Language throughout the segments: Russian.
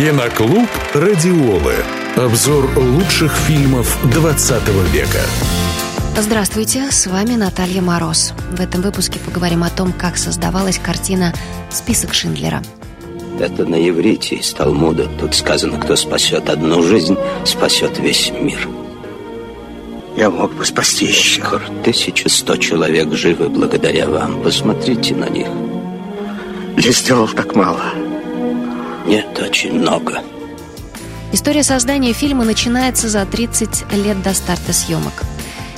Киноклуб «Радиолы». Обзор лучших фильмов 20 века. Здравствуйте, с вами Наталья Мороз. В этом выпуске поговорим о том, как создавалась картина «Список Шиндлера». Это на иврите из Талмуда. Тут сказано, кто спасет одну жизнь, спасет весь мир. Я мог бы спасти еще. 1100 человек живы благодаря вам. Посмотрите на них. Я сделал так мало. Нет, очень много. История создания фильма начинается за 30 лет до старта съемок.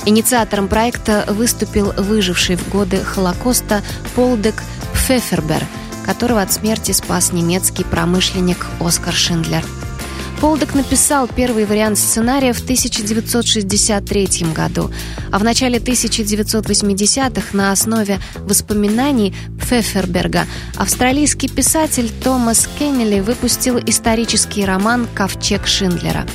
Инициатором проекта выступил выживший в годы Холокоста Полдек Пфеффербер, которого от смерти спас немецкий промышленник Оскар Шиндлер – Полдок написал первый вариант сценария в 1963 году, а в начале 1980-х на основе воспоминаний Пфефферберга австралийский писатель Томас Кеннели выпустил исторический роман «Ковчег Шиндлера».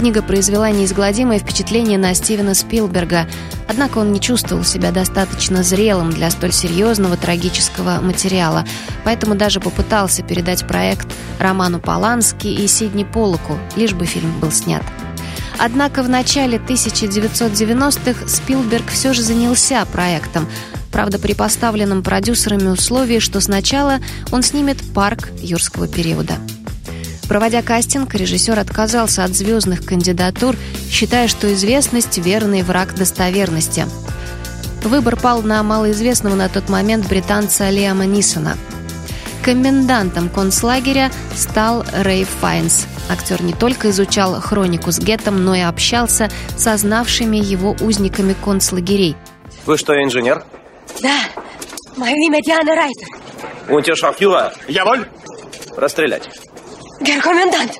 Книга произвела неизгладимое впечатление на Стивена Спилберга, однако он не чувствовал себя достаточно зрелым для столь серьезного трагического материала, поэтому даже попытался передать проект Роману Полански и Сидни Полоку, лишь бы фильм был снят. Однако в начале 1990-х Спилберг все же занялся проектом, правда при поставленном продюсерами условии, что сначала он снимет «Парк юрского периода». Проводя кастинг, режиссер отказался от звездных кандидатур, считая, что известность – верный враг достоверности. Выбор пал на малоизвестного на тот момент британца Лиама Нисона. Комендантом концлагеря стал Рэй Файнс. Актер не только изучал хронику с геттом, но и общался со знавшими его узниками концлагерей. Вы что, инженер? Да, мое имя Диана Райтер. Унтершафтюра. Яволь! Расстрелять. Герр-комендант,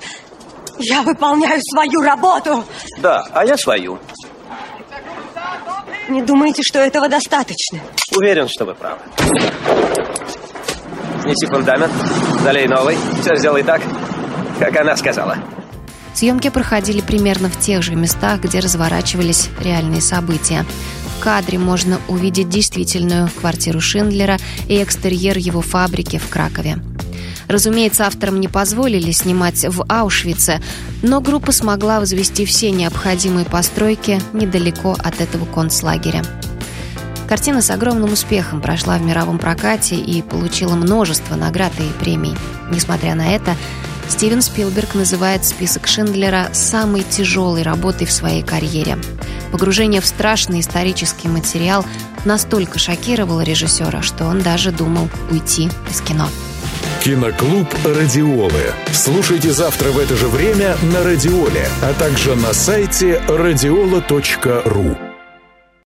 я выполняю свою работу. Да, а я свою. Не думаете, что этого достаточно? Уверен, что вы правы. Снеси фундамент, залей новый, все сделай так, как она сказала. Съемки проходили примерно в тех же местах, где разворачивались реальные события. В кадре можно увидеть действительную квартиру Шиндлера и экстерьер его фабрики в Кракове. Разумеется, авторам не позволили снимать в Аушвице, но группа смогла возвести все необходимые постройки недалеко от этого концлагеря. Картина с огромным успехом прошла в мировом прокате и получила множество наград и премий. Несмотря на это, Стивен Спилберг называет список Шиндлера самой тяжелой работой в своей карьере. Погружение в страшный исторический материал настолько шокировало режиссера, что он даже думал уйти из кино. Киноклуб «Радиолы». Слушайте завтра в это же время на «Радиоле», а также на сайте радиола.ру.